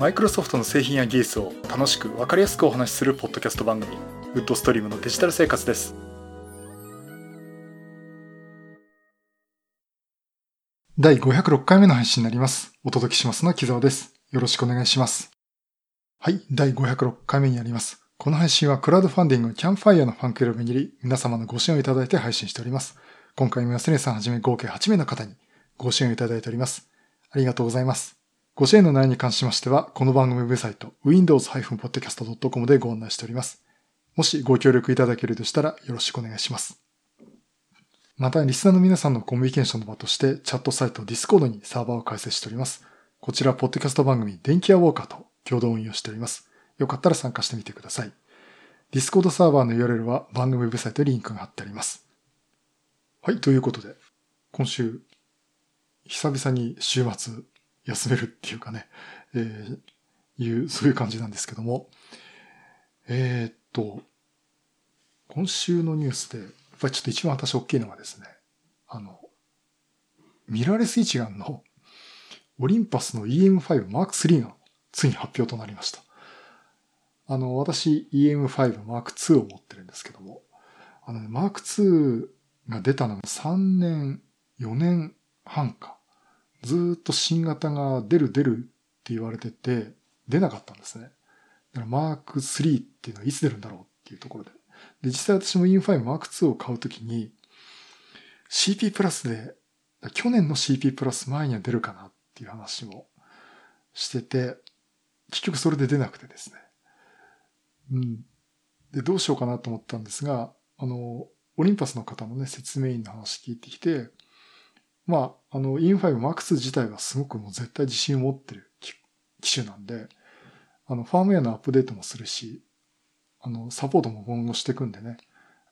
マイクロソフトの製品や技術を楽しく分かりやすくお話しするポッドキャスト番組ウッドストリームのデジタル生活です。第506回目の配信になります。お届けしますのは木澤です。よろしくお願いします。はい第506回目になります。この配信はクラウドファンディングキャンファイヤーのファンクラブにり皆様のご支援をいただいて配信しております。今回も安根さんはじめ合計8名の方にご支援をいただいております。ありがとうございます。ご支援の内容に関しましては、この番組ウェブサイト、windows-podcast.com でご案内しております。もしご協力いただけるとしたらよろしくお願いします。また、リスナーの皆さんのコミュニケーションの場として、チャットサイト Discord にサーバーを開設しております。こちら、ポッドキャスト番組、電気屋ウォーカーと共同運用しております。よかったら参加してみてください。Discord サーバーの URL は番組ウェブサイトにリンクが貼ってあります。はい、ということで、今週、久々に週末、休めるっていうかね、えー、いう、そういう感じなんですけども、えー、っと、今週のニュースで、やっぱりちょっと一番私大きいのがですね、あの、ミラーレス一眼のオリンパスの EM5 Mark III がついに発表となりました。あの、私 EM5 Mark II を持ってるんですけども、あのね、Mark II が出たのが3年、4年半か。ずっと新型が出る出るって言われてて、出なかったんですね。だからマーク3っていうのはいつ出るんだろうっていうところで。で、実際私も In5 Mark II を買うときに、CP プラスで、去年の CP プラス前には出るかなっていう話もしてて、結局それで出なくてですね。うん。で、どうしようかなと思ったんですが、あの、オリンパスの方のね、説明員の話聞いてきて、まあ、あの、In5 Max 自体はすごくもう絶対自信を持ってる機種なんで、あの、ファームウェアのアップデートもするし、あの、サポートも今後していくんでね、やっ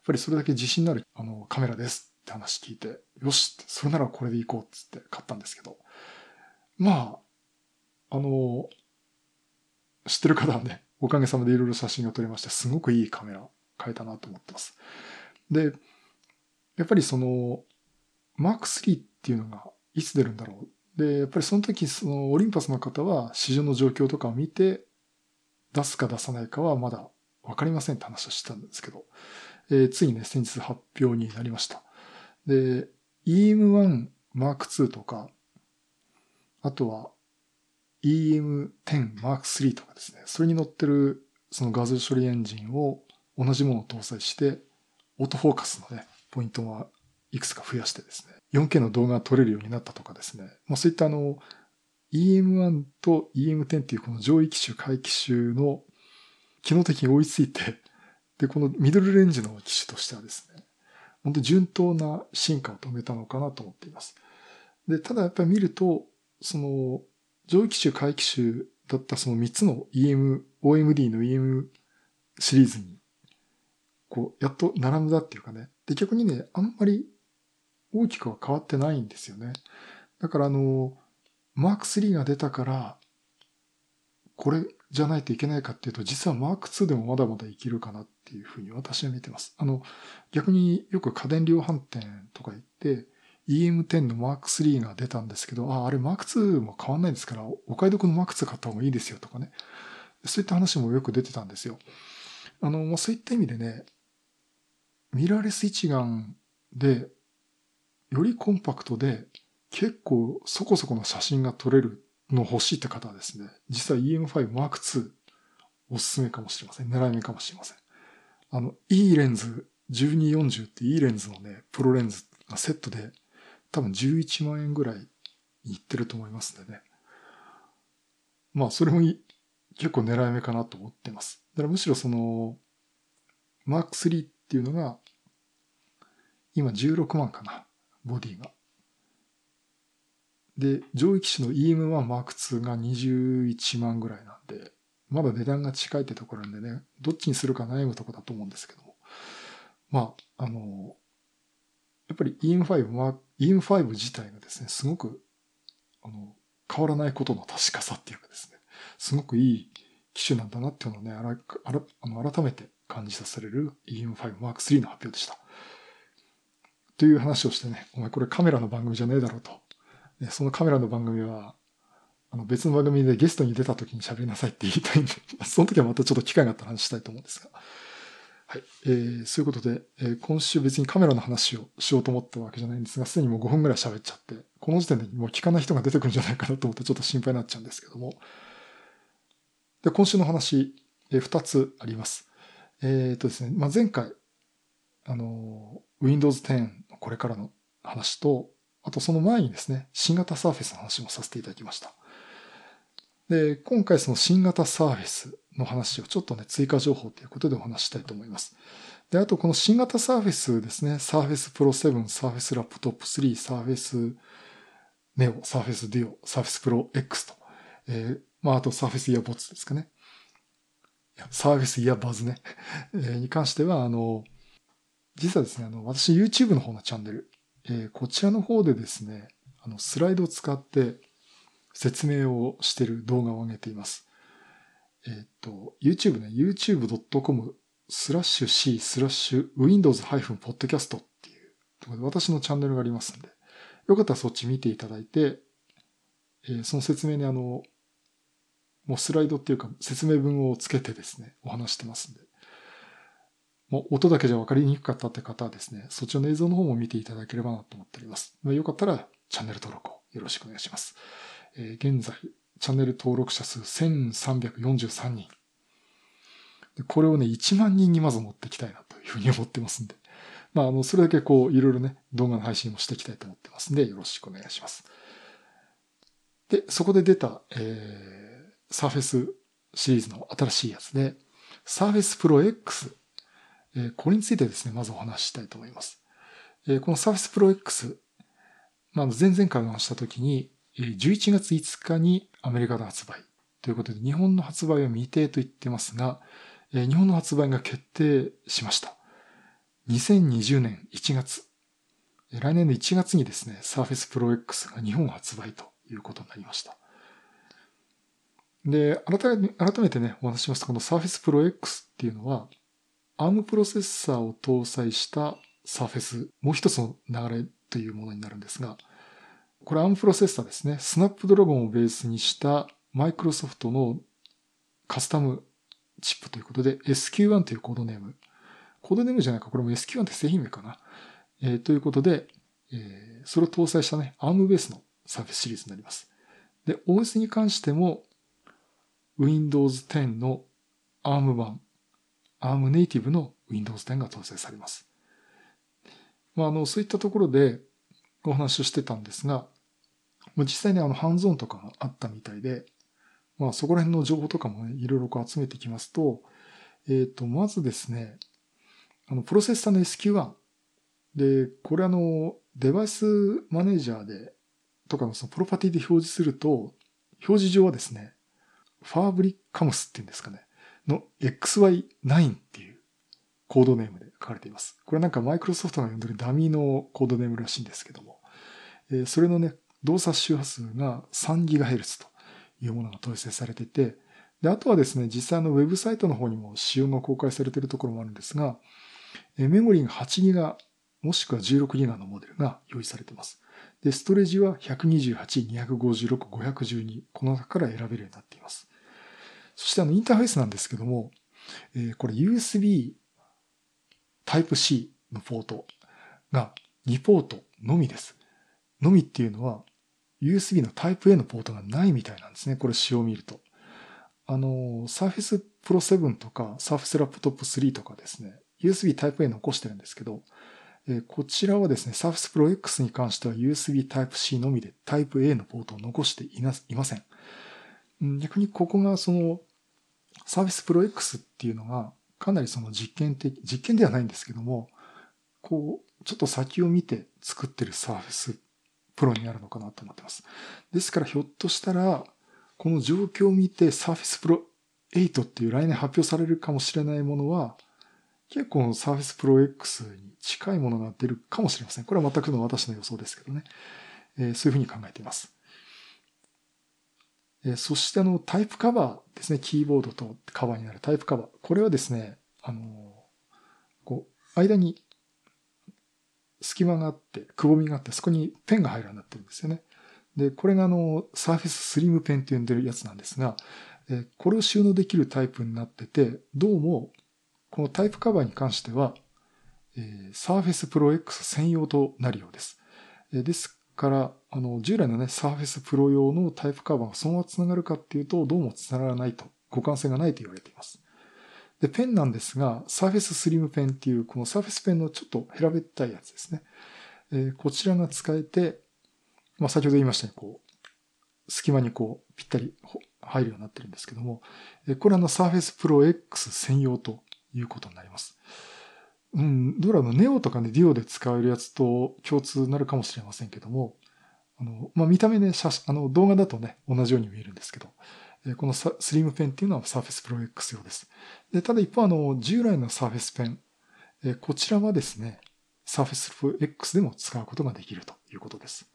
ぱりそれだけ自信のある、あの、カメラですって話聞いて、よし、それならこれでいこうっつって買ったんですけど、まあ、あの、知ってる方はね、おかげさまでいろいろ写真が撮れまして、すごくいいカメラ買えたなと思ってます。で、やっぱりその、マーク3っていうのがいつ出るんだろう。で、やっぱりその時、そのオリンパスの方は市場の状況とかを見て、出すか出さないかはまだわかりませんって話をしてたんですけど、えー、ついにね、先日発表になりました。で、EM1 Mark II とか、あとは EM10 Mark III とかですね、それに乗ってるその画像処理エンジンを同じものを搭載して、オートフォーカスのね、ポイントはいくつか増やしてですね、4K の動画が撮れるようになったとかですね、まあ、そういったあの、EM1 と EM10 っていうこの上位機種、下位機種の機能的に追いついて、で、このミドルレンジの機種としてはですね、本当順当な進化を止めたのかなと思っています。で、ただやっぱり見ると、その、上位機種、下位機種だったその3つの EM、OMD の EM シリーズに、こう、やっと並んだっていうかね。で、逆にね、あんまり大きくは変わってないんですよね。だからあの、マーク3が出たから、これじゃないといけないかっていうと、実はマーク2でもまだまだいけるかなっていうふうに私は見てます。あの、逆によく家電量販店とか行って、EM10 のマーク3が出たんですけど、あ、あれマーク2も変わんないですから、お買い得のマーク2買った方がいいですよとかね。そういった話もよく出てたんですよ。あの、そういった意味でね、ミラーレス一眼でよりコンパクトで結構そこそこの写真が撮れるの欲しいって方はですね、実は EM5 Mark II おすすめかもしれません。狙い目かもしれません。あの、いいレンズ、1240っていいレンズのね、プロレンズがセットで多分11万円ぐらいいってると思いますんでね。まあ、それも結構狙い目かなと思ってます。だからむしろその、Mark III っていうのが、今16万かな。ボディが。で、上位機種の EM1 Mark II が21万ぐらいなんで、まだ値段が近いってところなんでね、どっちにするか悩むとこだと思うんですけども。まあ、あの、やっぱり EM5、EM5 自体がですね、すごく、あの、変わらないことの確かさっていうかですね、すごくいい機種なんだなっていうのをね、あらあの改めて感じさせれる EM5 Mark III の発表でした。という話をしてね、お前これカメラの番組じゃねえだろうと。そのカメラの番組は、あの別の番組でゲストに出た時に喋りなさいって言いたいんで、その時はまたちょっと機会があったら話したいと思うんですが。はい。えー、そういうことで、えー、今週別にカメラの話をしようと思ったわけじゃないんですが、すでにもう5分ぐらい喋っちゃって、この時点でもう聞かない人が出てくるんじゃないかなと思ってちょっと心配になっちゃうんですけども。で、今週の話、えー、2つあります。えっ、ー、とですね、まあ、前回、あの、Windows 10これからの話と、あとその前にですね、新型サーフェスの話もさせていただきました。で、今回その新型サーフェスの話をちょっとね、追加情報ということでお話したいと思います。で、あとこの新型 Surface ですね、 Surface Pro 7、Surface Laptop 3、Surface Neo、Surface Duo、Surface Pro X と、えー、まああとサーフェスイヤーボッツですかね。サーフェスイヤーバズね、えー、に関しては、あの、実はですね、あの、私 YouTube の方のチャンネル、えー、こちらの方でですね、あの、スライドを使って説明をしている動画を上げています。えっ、ー、と、YouTube ね、youtube.com スラッシュ C スラッシュ Windows-Podcast っていうところで私のチャンネルがありますんで、よかったらそっち見ていただいて、えー、その説明にあの、もうスライドっていうか説明文をつけてですね、お話してますんで。もう音だけじゃ分かりにくかったって方はですね、そっちの映像の方も見ていただければなと思っております。よかったらチャンネル登録をよろしくお願いします。えー、現在、チャンネル登録者数1343人。これをね、1万人にまず持っていきたいなというふうに思ってますんで。まあ、あの、それだけこう、いろいろね、動画の配信もしていきたいと思ってますんで、よろしくお願いします。で、そこで出た、えー、サーフェスシリーズの新しいやつで、サーフェスプロ X。え、これについてですね、まずお話ししたいと思います。え、このサーフェスプロ X。まあ、前々回お話したときに、11月5日にアメリカで発売ということで、日本の発売は未定と言ってますが、日本の発売が決定しました。2020年1月。来年の1月にですね、Surface Pro X が日本発売ということになりました。で、改めてね、お話ししますと、この Surface Pro X っていうのは、ARM プロセッサーを搭載した Surface、もう一つの流れというものになるんですが、これ ARM プロセッサーですね。スナップドラゴンをベースにしたマイクロソフトのカスタムチップということで SQ1 というコードネーム。コードネームじゃないか、これも SQ1 って製品名かな。えー、ということで、えー、それを搭載したね、ARM ベースのサーフェスシリーズになります。で、OS に関しても Windows 10の ARM 版、ARM ネイティブの Windows 10が搭載されます。まあ、あの、そういったところで、お話をしてたんですが、実際にあのハンズオンとかがあったみたいで、まあそこら辺の情報とかもね、いろいろこう集めてきますと、えっ、ー、と、まずですね、あの、プロセッサーの SQ1。で、これあの、デバイスマネージャーで、とかのそのプロパティで表示すると、表示上はですね、ファーブリッカムスっていうんですかね、の XY9 っていうコードネームで書かれています。これなんかマイクロソフトが呼んでるダミーのコードネームらしいんですけども、えそれのね、動作周波数が 3GHz というものが搭載されていて、で、あとはですね、実際のウェブサイトの方にも仕様が公開されているところもあるんですが、メモリーが 8GB もしくは 16GB のモデルが用意されています。で、ストレージは128、256、512、この中から選べるようになっています。そしてあのインターフェースなんですけども、えー、これ USB Type-C のポートが2ポートのみです。のみっていうのは USB の Type-A のポートがないみたいなんですね。これ仕様を見ると。あの、Surface Pro 7とか Surface Laptop 3とかですね、USB Type-A 残してるんですけど、えこちらはですね、Surface Pro X に関しては USB Type-C のみで Type-A のポートを残していないません。逆にここがその Surface Pro X っていうのがかなりその実験的、実験ではないんですけども、こう、ちょっと先を見て作ってるサーフェスプロになるのかなと思ってます。ですからひょっとしたら、この状況を見てサーフェスプロ8っていう来年発表されるかもしれないものは、結構サーフェスプロ X に近いものが出るかもしれません。これは全くの私の予想ですけどね。えー、そういうふうに考えています。えそしてあのタイプカバーですね。キーボードとカバーになるタイプカバー。これはですね、あの、こう、間に隙間があって、くぼみがあって、そこにペンが入るようになってるんですよね。で、これがあの、Surface Slim Pen って呼んでるやつなんですが、えこれを収納できるタイプになってて、どうも、このタイプカバーに関しては、えー、Surface Pro X 専用となるようです。えですから、あの、従来のね、Surface Pro 用のタイプカバーがそのまま繋がるかっていうと、どうも繋がらないと、互換性がないと言われています。で、ペンなんですが、Surface Slim Pen っていう、この Surface Pen のちょっと平べったいやつですね。えー、こちらが使えて、まあ、先ほど言いましたように、こう、隙間にこう、ぴったり入るようになってるんですけども、え、これはの Surface Pro X 専用ということになります。うん、どうらのネオとかね、ディオで使えるやつと共通になるかもしれませんけども、あの、まあ、見た目ね、写真、あの、動画だとね、同じように見えるんですけど、えこのスリムペンっていうのは Surface Pro X 用です。で、ただ一方、あの、従来の Surface ペン、えこちらはですね、Surface Pro X でも使うことができるということです。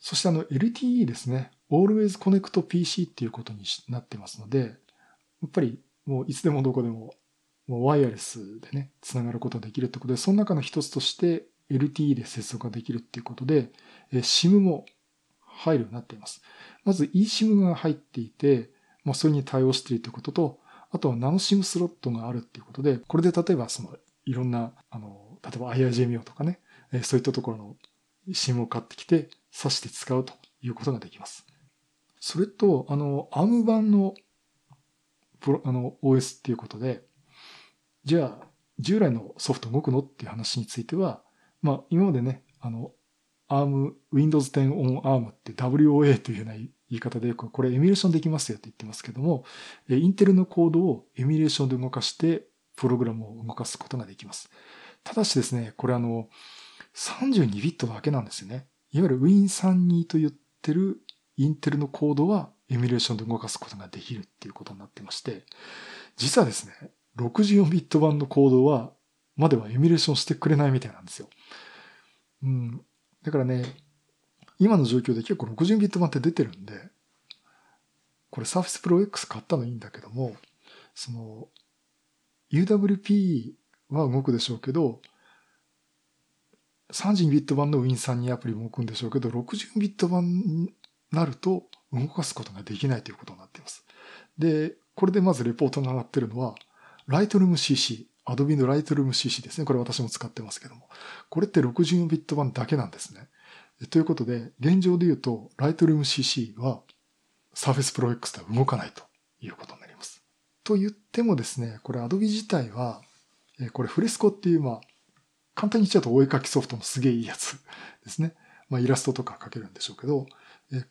そしてあの LTE ですね、Always Connect PC っていうことになってますので、やっぱりもういつでもどこでももうワイヤレスでね、つながることができるってことで、その中の一つとして LTE で接続ができるっていうことで、SIM も入るようになっています。まず eSIM が入っていて、まあ、それに対応しているということと、あとはナノ SIM スロットがあるっていうことで、これで例えばその、いろんな、あの、例えば IRJMO とかね、そういったところの SIM を買ってきて、挿して使うということができます。それと、あの、ARM 版の、プロ、あの、OS っていうことで、じゃあ、従来のソフト動くの？っていう話については、まあ、今までね、あの、ARM、Windows 10 on ARM って WOA というような言い方で、これエミュレーションできますよって言ってますけども、インテルのコードをエミュレーションで動かして、プログラムを動かすことができます。ただしですね、これあの、32ビットだけなんですよね。いわゆる Win32 と言ってるインテルのコードはエミュレーションで動かすことができるっていうことになってまして、実はですね、64ビット版のコードは、まではエミュレーションしてくれないみたいなんですよ。うん。だからね、今の状況で結構60ビット版って出てるんで、これ Surface Pro X 買ったのいいんだけども、その、UWP は動くでしょうけど、32ビット版の Win32 アプリも動くんでしょうけど、60ビット版になると動かすことができないということになっています。で、これでまずレポートが上がってるのは、Lightroom CC、Adobe の Lightroom CC ですね。これ私も使ってますけども。これって64ビット版だけなんですね。ということで、現状で言うと、Lightroom CC は Surface Pro X では動かないということになります。と言ってもですね、これ Adobe 自体は、これフレスコっていう、まあ、簡単に言っちゃうとお絵描きソフトのすげえいいやつですね。まあ、イラストとか描けるんでしょうけど、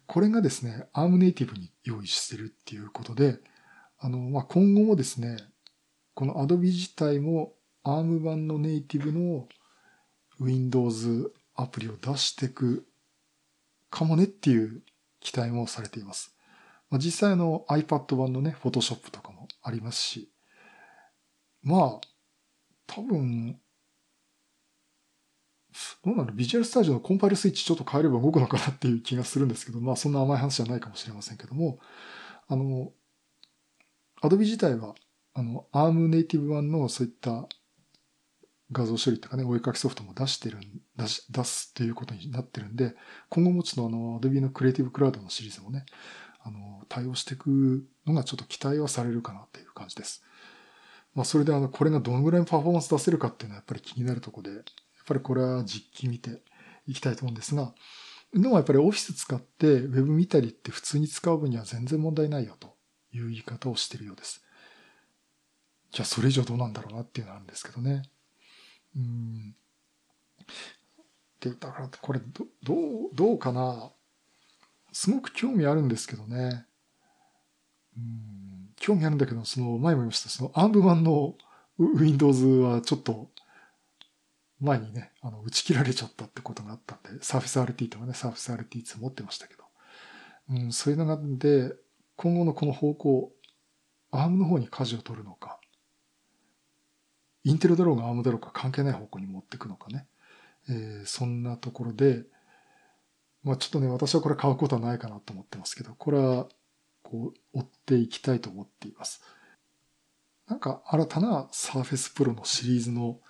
これがですね、ARM ネイティブに用意してるっていうことで、あの、まあ、今後もですね、この Adobe 自体も ARM 版のネイティブの Windows アプリを出していくかもねっていう期待もされています。まあ、実際の iPad 版のね、Photoshop とかもありますし、まあ、多分、どうなるビジュアルスタジオのコンパイルスイッチちょっと変えれば動くのかなっていう気がするんですけど、まあそんな甘い話じゃないかもしれませんけども、あの、Adobe 自体はあの、ARM ネイティブ版のそういった画像処理とかね、お絵描きソフトも出してる出し、出すっていうことになってるんで、今後もちょっとあの、Adobe のクリエイティブクラウドのシリーズもね、あの、対応していくのがちょっと期待はされるかなっていう感じです。まあ、それであの、これがどのぐらいのパフォーマンス出せるかっていうのはやっぱり気になるとこで、やっぱりこれは実機見ていきたいと思うんですが、でもやっぱりオフィス使ってウェブ見たりって普通に使う分には全然問題ないよという言い方をしてるようです。じゃあそれ以上どうなんだろうなっていうのはあるんですけどね。うん。で、だからこれど、どう、どうかな。すごく興味あるんですけどね。うん、興味あるんだけど、その前も言いました、そのアーム版の Windows はちょっと前にね、あの、打ち切られちゃったってことがあったんで、Surface RT とかね、Surface RT2 持ってましたけど。うん、そういうのがあるんで、今後のこの方向、アームの方に舵を取るのか、インテルだろうがアームだろうか関係ない方向に持っていくのかね。えー、そんなところで、まあちょっとね、私はこれ買うことはないかなと思ってますけど、これは、こう、追っていきたいと思っています。なんか新たな Surface Pro のシリーズの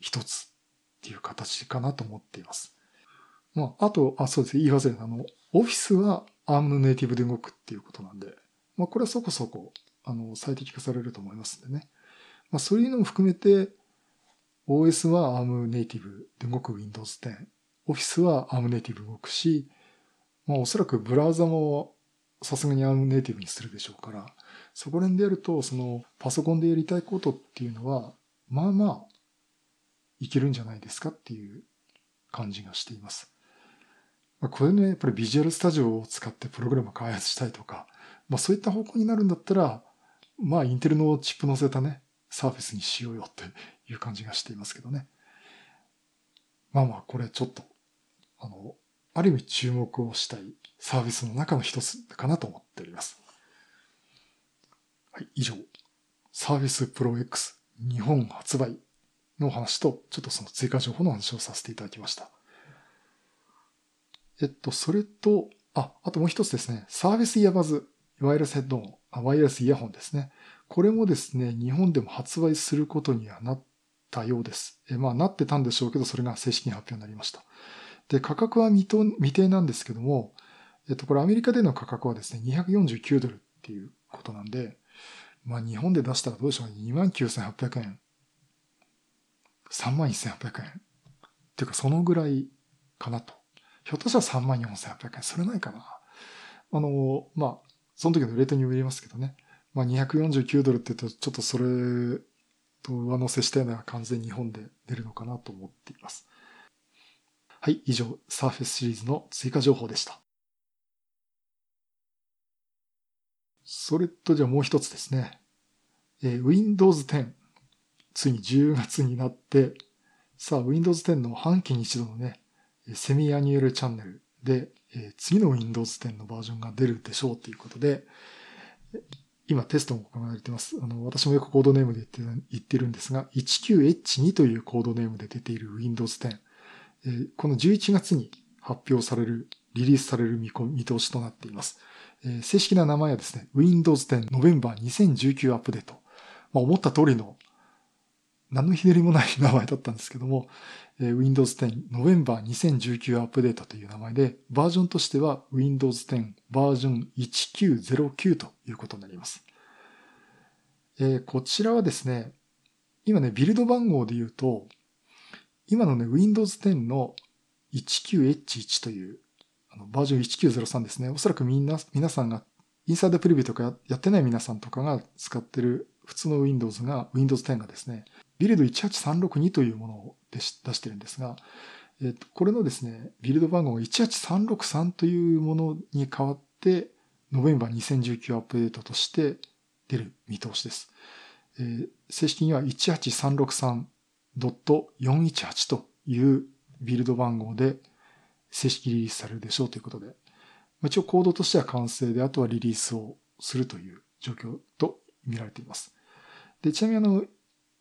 一つっていう形かなと思っています。まあ、あと、あ、そうです。言い忘れた。あの、オフィスは ARM のネイティブで動くっていうことなんで、まあ、これはそこそこ、あの、最適化されると思いますんでね。まあ、そういうのも含めて、OS は ARM ネイティブで動く Windows 10。Office は ARM ネイティブ動くし、まあ、おそらくブラウザもさすがに ARM ネイティブにするでしょうから、そこら辺でやると、そのパソコンでやりたいことっていうのは、まあまあ、いけるんじゃないですかっていう感じがしています。まあ、これね、やっぱりビジュアルスタジオを使ってプログラムを開発したいとか、まあそういった方向になるんだったら、まあインテルのチップ乗せたね、サーフェスにしようよっていう感じがしていますけどね。まあまあこれちょっと、あの、ある意味注目をしたいサービスの中の一つかなと思っております。はい、以上。サービスプロ X 日本発売の話と、ちょっとその追加情報の話をさせていただきました。えっと、それと、あ、あともう一つですね。サービスイヤバズ、ワイヤレスヘッドホン、あワイヤレスイヤホンですね。これもですね、日本でも発売することにはなったようです。えまあ、なってたんでしょうけど、それが正式に発表になりました。で、価格は未未定なんですけども、えっと、これアメリカでの価格はですね、249ドルっていうことなんで、まあ日本で出したらどうでしょうね、29,800円。31,800円。っていうかそのぐらいかなと。ひょっとしたら34,800円。それないかな。あの、まあ、その時のレートによりますけどね。まあ249ドルって言うと、ちょっとそれと上乗せしたような感じで日本で出るのかなと思っています。はい、以上、サーフェスシリーズの追加情報でした。それとじゃあもう一つですね。えー、Windows 10。ついに10月になって、さあ Windows 10の半期に一度のね、セミアニュエルチャンネルで、え、次の Windows 10のバージョンが出るでしょうということで、今テストも行われています。あの、私もよくコードネームで言って言ってるんですが、19H2 というコードネームで出ている Windows 10。え、この11月に発表される、リリースされる見通しとなっています。え正式な名前はですね、Windows 10 November 2019アップデート。まあ、思った通りの、何のひねりもない名前だったんですけども、え Windows 10 November 2019アップデートという名前で、バージョンとしては Windows 10バージョン1909ということになります。えー、こちらはですね、今ね、ビルド番号で言うと、今のね、Windows 10の 19H1 というあのバージョン1903ですね。おそらくみんな、皆さんが、インサイドプレビューとかやってない皆さんとかが使ってる普通の Windows が、Windows 10がですね、ビルド18362というものを出してるんですが、えっと、これのですね、ビルド番号が18363というものに変わって、ノベンバー2019アップデートとして出る見通しです。えー、正式には18363.418というビルド番号で正式リリースされるでしょうということで、一応コードとしては完成で、あとはリリースをするという状況と見られています。で、ちなみにあの、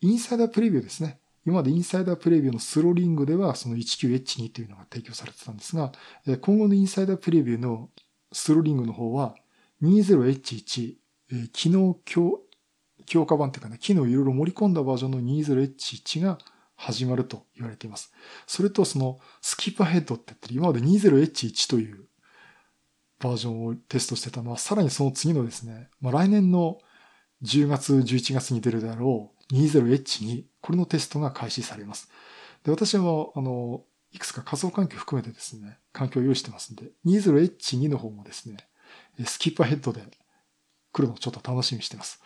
インサイダープレビューですね。今までインサイダープレビューのスローリングではその 19H2 というのが提供されてたんですが、今後のインサイダープレビューのスローリングの方は 20H1、機能強強化版というかね、機能をいろいろ盛り込んだバージョンの 20H1 が始まると言われています。それとそのスキップヘッドって言って今まで 20H1 というバージョンをテストしてたのは、さらにその次のですね、まあ、来年の10月、11月に出るであろう 20H2、これのテストが開始されます。で、私は、あの、いくつか仮想環境含めてですね、環境を用意してますんで、20H2 の方もですね、スキップヘッドで来るのをちょっと楽しみにしてます。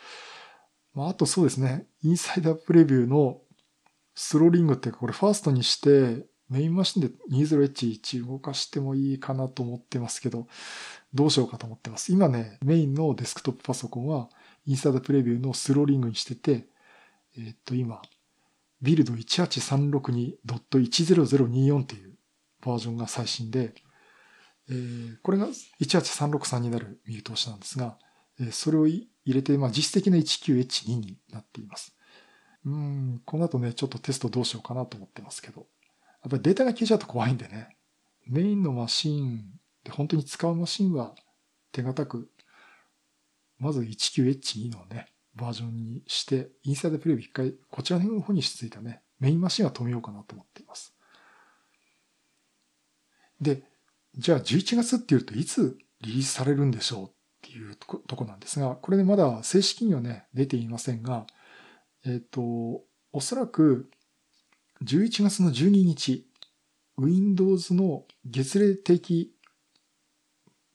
まあ、あとそうですね、インサイダープレビューのスローリングっていうか、これファーストにして、メインマシンで 20H1 動かしてもいいかなと思ってますけど、どうしようかと思ってます。今ね、メインのデスクトップパソコンは、インサイドプレビューのスローリングにしてて、えー、っと、今、ビルド18362.10024っていうバージョンが最新で、えー、これが18363になる見通しなんですが、えー、それを入れて、まあ、実質的な 19H2 になっています。うん、この後ね、ちょっとテストどうしようかなと思ってますけど。やっぱりデータが消えちゃうと怖いんでね。メインのマシンで本当に使うマシンは手堅く、まず 19H2 のね、バージョンにして、インサイドプレビュー一回、こちらの方にしついたね、メインマシンは止めようかなと思っています。で、じゃあ11月っていうといつリリースされるんでしょうっていうとことこなんですが、これでまだ正式にはね、出ていませんが、えっ、ー、と、おそらく11月の12日、Windows の月例的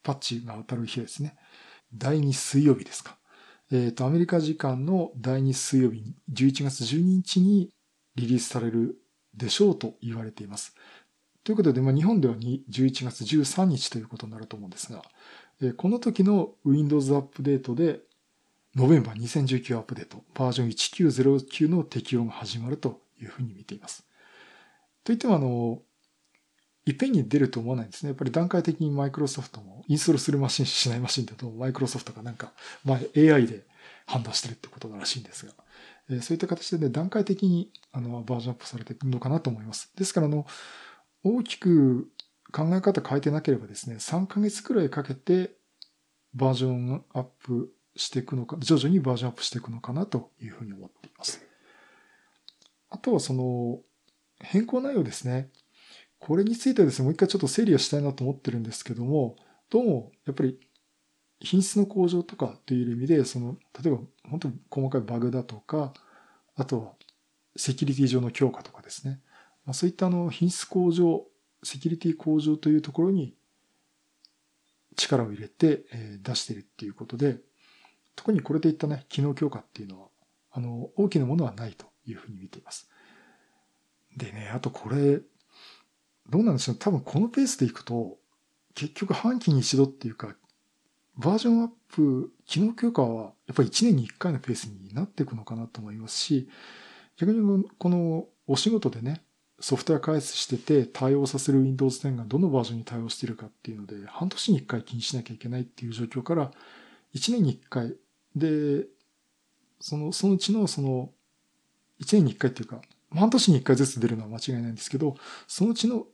パッチが当たる日ですね。第2水曜日ですか。えっ、ー、と、アメリカ時間の第2水曜日に、11月12日にリリースされるでしょうと言われています。ということで、まあ、日本では11月13日ということになると思うんですが、えー、この時の Windows アップデートで、ノベンバー2019アップデート、バージョン1909の適用が始まるというふうに見ています。といっても、あの、いっぺんに出ると思わないんですね。やっぱり段階的にマイクロソフトもインストールするマシンしないマシンだとマイクロソフトがなんか、まあ、AI で判断してるってことらしいんですが、えー、そういった形でね、段階的にあのバージョンアップされていくのかなと思います。ですから、あの、大きく考え方変えてなければですね、3ヶ月くらいかけてバージョンアップしていくのか、徐々にバージョンアップしていくのかなというふうに思っています。あとはその変更内容ですね。これについてですね、もう一回ちょっと整理をしたいなと思ってるんですけども、どうもやっぱり品質の向上とかという意味で、その、例えば本当に細かいバグだとか、あとはセキュリティ上の強化とかですね。まあ、そういったあの品質向上、セキュリティ向上というところに力を入れてえ出しているっていうことで、特にこれでいったね、機能強化っていうのは、あの、大きなものはないというふうに見ています。でね、あとこれ、どうなんでしょう。多分このペースでいくと、結局半期に一度っていうか、バージョンアップ、機能強化はやっぱり1年に1回のペースになっていくのかなと思いますし、逆にこのお仕事でね、ソフトウェア開発してて対応させる Windows 10がどのバージョンに対応しているかっていうので、半年に1回気にしなきゃいけないっていう状況から、1年に1回で、その、そのうちのその、1年に1回っていうか、半年に1回ずつ出るのは間違いないんですけど、そのうちの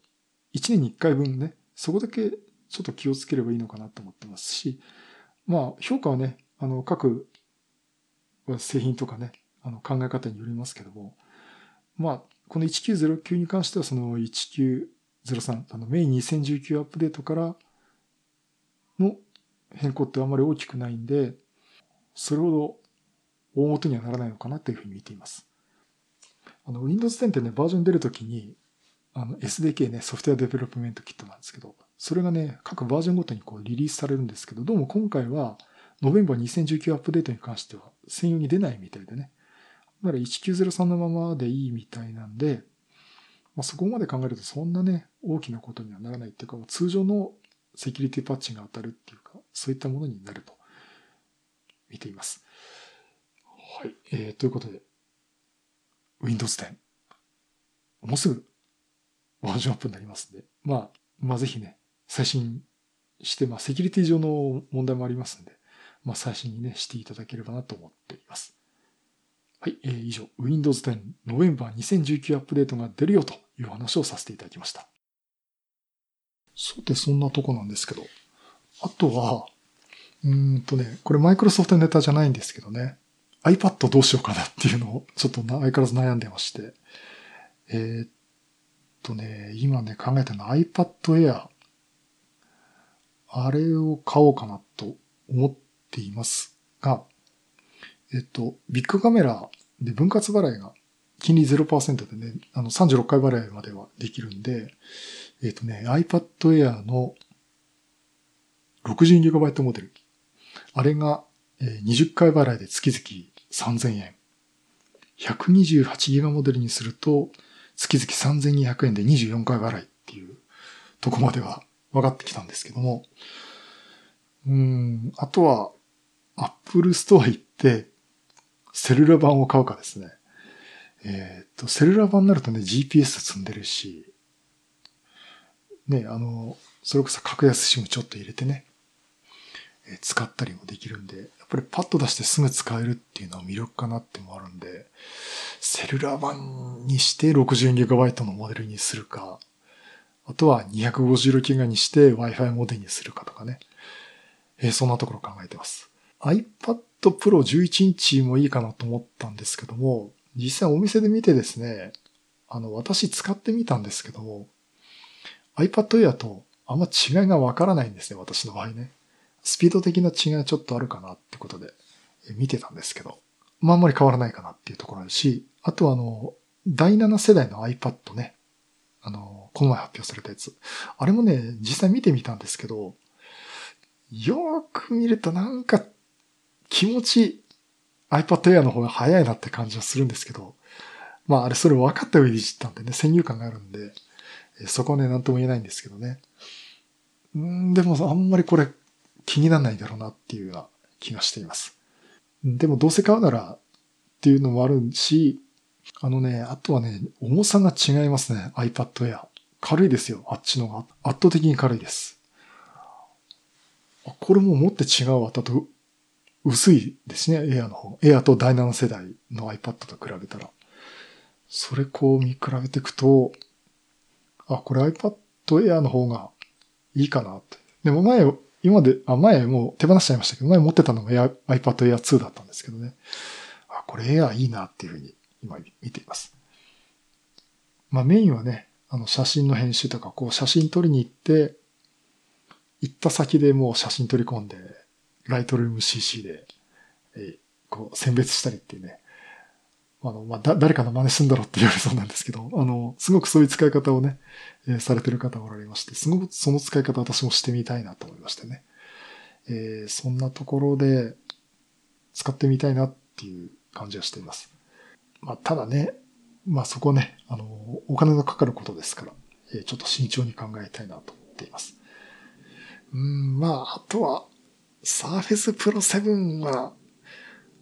1年に1回分ね、そこだけちょっと気をつければいいのかなと思ってますし、まあ、評価はね、あの、各製品とかね、あの、考え方によりますけども、まあ、この1909に関してはその1903、あの、メイン2019アップデートからの変更ってあんまり大きくないんで、それほど大元にはならないのかなというふうに見ています。あの、Windows 10ってね、バージョン出るときに、あの、SDK ね、 Software Development Kit なんですけど、それがね、各バージョンごとにこうリリースされるんですけど、どうも今回は、 November 2019 Update に関しては専用に出ないみたいでね。だから1903のままでいいみたいなんで、まあ、そこまで考えるとそんなね、大きなことにはならないっていうか、通常のセキュリティパッチが当たるっていうか、そういったものになると見ています。はい。えー、ということで、Windows 10。もうすぐバージョンアップになりますんで、まあ、まあぜひね、最新して、まあセキュリティ上の問題もありますんで、まあ最新にね、していただければなと思っています。はい、えー、以上、Windows 10 November 2019アップデートが出るよという話をさせていただきました。さて、そんなとこなんですけど、あとは、うんとね、これマイクロソフトネタじゃないんですけどね、iPad どうしようかなっていうのをちょっと相変わらず悩んでまして、えー、っとね、今ね、考えてるのは iPad Air。あれを買おうかなと思っていますが、えっと、ビッグカメラで分割払いが金利0%でね、あの36回払いまではできるんで、えっとね、iPad Air の 62GB モデル。あれが20回払いで月々3000円。128GB モデルにすると月々3200円で24回払いっていうとこまでは分かってきたんですけども、うん、あとは Apple Store 行ってセルラ版を買うかですね。えっ、と、セルラ版になるとね、GPS 積んでるし、ね、あの、それこそ格安 SIM ちょっと入れてね、え使ったりもできるんで、っぱりパッと出してすぐ使えるっていうのは魅力かなってもあるんで、セルラー版にして 64GB のモデルにするか、あとは 256GB にして Wi-Fi モデルにするかとかね。えー、そんなところ考えてます。iPad Pro 11インチもいいかなと思ったんですけども、実際お店で見てですね、あの、私使ってみたんですけども、iPad Air とあんま違いがわからないんですね、私の場合ね。スピード的な違いはちょっとあるかなってことで見てたんですけど、まああんまり変わらないかなっていうところあるし、あとはあの、第7世代の iPad ね、あの、この前発表されたやつ。あれもね、実際見てみたんですけど、よーく見るとなんか気持ち iPad Air の方が早いなって感じはするんですけど、まああれそれ分かった上でいじったんでね、先入観があるんで、そこはね、なんとも言えないんですけどね。んでもあんまりこれ気にならないだろうなっていうような気がしています。でもどうせ買うならっていうのもあるし、あのね、あとはね、重さが違いますね、iPad Air。軽いですよ、あっちのが。圧倒的に軽いです。これも持って違うわ、だと薄いですね、Air の方。Air と第7世代の iPad と比べたら。それこう見比べていくと、あ、これ iPad Air の方がいいかなって。でも前、今で、あ、前もう手放しちゃいましたけど、前持ってたのが iPad Air 2だったんですけどね。あ、これ Air いいなっていうふうに今見ています。まあメインはね、あの写真の編集とか、こう写真撮りに行って、行った先でもう写真取り込んで、ライトルーム CC で、え、こう選別したりっていうね、あの、まあ、だ、誰かの真似すんだろうって言われそうなんですけど、あの、すごくそういう使い方をね、えー、されてる方おられまして、すごくその使い方私もしてみたいなと思いましてね。えー、そんなところで使ってみたいなっていう感じはしています。まあ、ただね、まあそこね、あの、お金のかかることですから、えー、ちょっと慎重に考えたいなと思っています。うん、まあ、あとは、Surface Pro 7は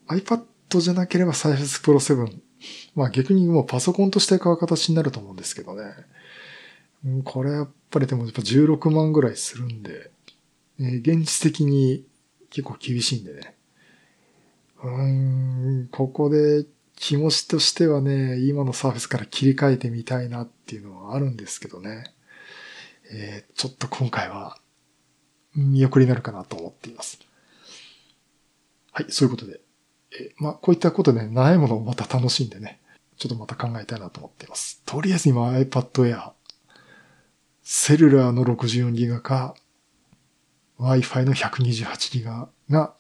iPad じゃなければ Surface Pro 7。まあ逆にもうパソコンとして買う形になると思うんですけどね。これやっぱりでもやっぱ16万ぐらいするんで、えー、現実的に結構厳しいんでね。うーん、ここで気持ちとしてはね、今のサーフェスから切り替えてみたいなっていうのはあるんですけどね。えー、ちょっと今回は見送りになるかなと思っています。はい、そういうことで。えまあ、こういったことで、ね、ないものをまた楽しんでね、ちょっとまた考えたいなと思っています。とりあえず今 iPad Air、セルラーの 64GB か、Wi-Fi の 128GB が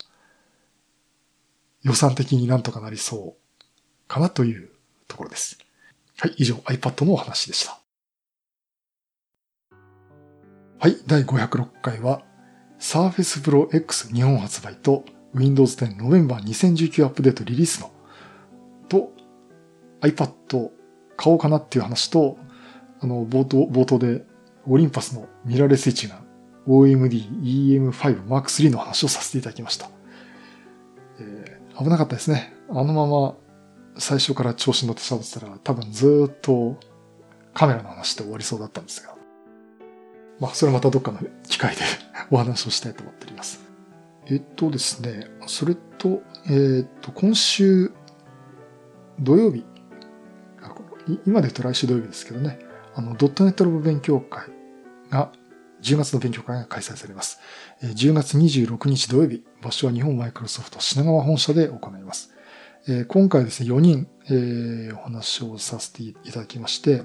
予算的になんとかなりそうかなというところです。はい、以上 iPad のお話でした。はい、第506回は Surface Pro X 日本発売と Windows 10 November 2019アップデートリリースのと iPad 買おうかなっていう話と、あの、冒頭、冒頭でオリンパスのミラーレスイッチが OMD EM5 Mark III の話をさせていただきました。えー、危なかったですね。あのまま最初から調子に乗って喋ってたら多分ずっとカメラの話で終わりそうだったんですが。まあ、それまたどっかの機会で お話をしたいと思っております。えっとですね、それと、え、っと、今週土曜日、今で言うと来週土曜日ですけどね、あの、ドットネットロボ勉強会が、10月の勉強会が開催されます。10月26日土曜日、場所は日本マイクロソフト品川本社で行います。今回ですね、4人、えー、お話をさせていただきまして、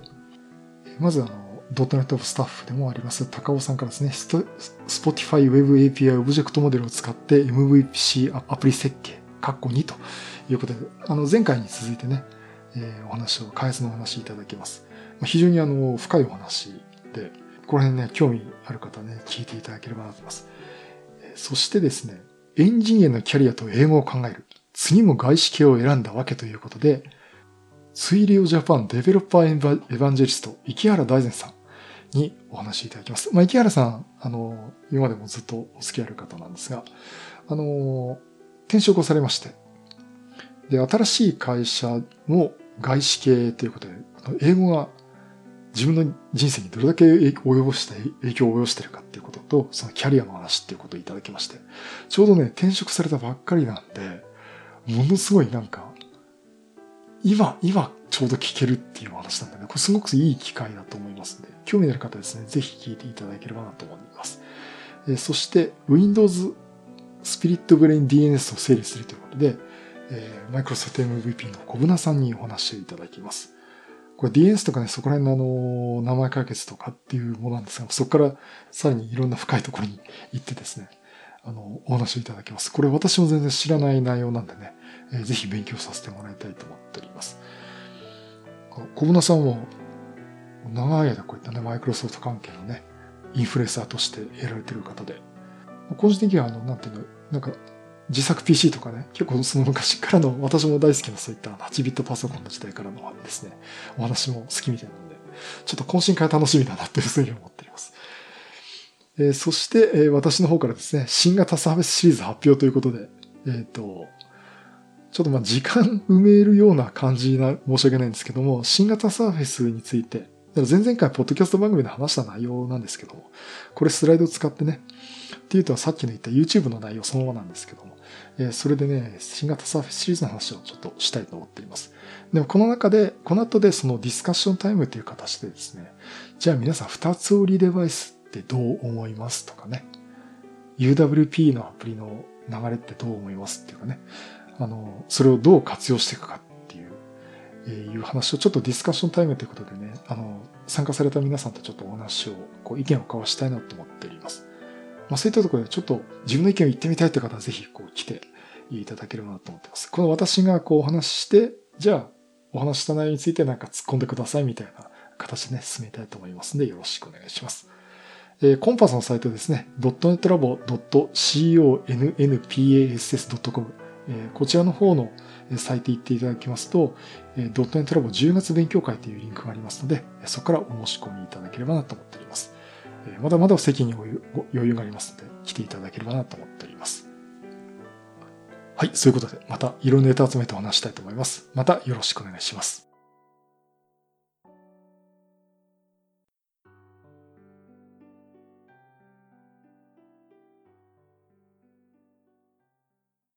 まずあの、ドットネットスタッフでもあります高尾さんからですね、Spotify Web API オブジェクトモデルを使って MVPC アプリ設計、カッコ2ということで、あの前回に続いてね、えー、お話を、開発のお話いただきます。非常にあの、深いお話で、この辺ね、興味ある方ね、聞いていただければなと思います。そしてですね、エンジニアのキャリアと英語を考える。次も外資系を選んだわけということで、水流ジャパンデベロッパーエヴァンジェリスト、池原大善さんにお話しいただきます。まあ、池原さん、あの、今までもずっとお付き合いある方なんですが、あの、転職をされまして、で、新しい会社の外資系ということで、英語が自分の人生にどれだけ及ぼした影響を及ぼしているかっていうことと、そのキャリアの話っていうことをいただきまして、ちょうどね、転職されたばっかりなんで、ものすごいなんか、今、今ちょうど聞けるっていう話なんでね、これすごくいい機会だと思いますので、興味のある方ですね、ぜひ聞いていただければなと思います。えそして、Windows Spirit Brain DNS を整理するということで、えー、Microsoft MVP の小舟さんにお話をいただきます。これ DNS とかね、そこら辺のあの、名前解決とかっていうものなんですが、そこからさらにいろんな深いところに行ってですね、あの、お話をいただきます。これ私も全然知らない内容なんでね、えー、ぜひ勉強させてもらいたいと思っております。小舟さんも、長い間こういったね、マイクロソフト関係のね、インフルエンサーとしてやられてる方で、個人的にはあの、なんていうの、なんか、自作 PC とかね、結構その昔からの、私も大好きなそういった8ビットパソコンの時代からのですね、お話も好きみたいなので、ちょっと懇親会楽しみだなっていうふうに思っております。えー、そして、えー、私の方からですね、新型サービスシリーズ発表ということで、えっ、ー、と、ちょっとまあ時間埋めるような感じな、申し訳ないんですけども、新型サーフェスについて、前々回ポッドキャスト番組で話した内容なんですけども、これスライドを使ってね、っていうとさっきの言った YouTube の内容そのままなんですけども、えー、それでね、新型サーフェスシリーズの話をちょっとしたいと思っています。でもこの中で、この後でそのディスカッションタイムという形でですね、じゃあ皆さん二つ折りデバイスってどう思いますとかね、UWP のアプリの流れってどう思いますっていうかね、あの、それをどう活用していくかいう、え、いう話をちょっとディスカッションタイムということでね、あの、参加された皆さんとちょっとお話を、こう意見を交わしたいなと思っております。まあそういったところでちょっと自分の意見を言ってみたいって方はぜひこう来ていただければなと思ってます。この私がこうお話しして、じゃあお話した内容についてなんか突っ込んでくださいみたいな形でね、進めたいと思いますのでよろしくお願いします。えー、コンパスのサイトですね、.netlabo.connpass.com、えー、こちらの方のサイト行っていただきますと、えドットネトラボ10月勉強会というリンクがありますので、そこからお申し込みいただければなと思っております。え、まだまだ席に余裕がありますので、来ていただければなと思っております。はい、そういうことで、またいろんなネタ集めてお話したいと思います。またよろしくお願いします。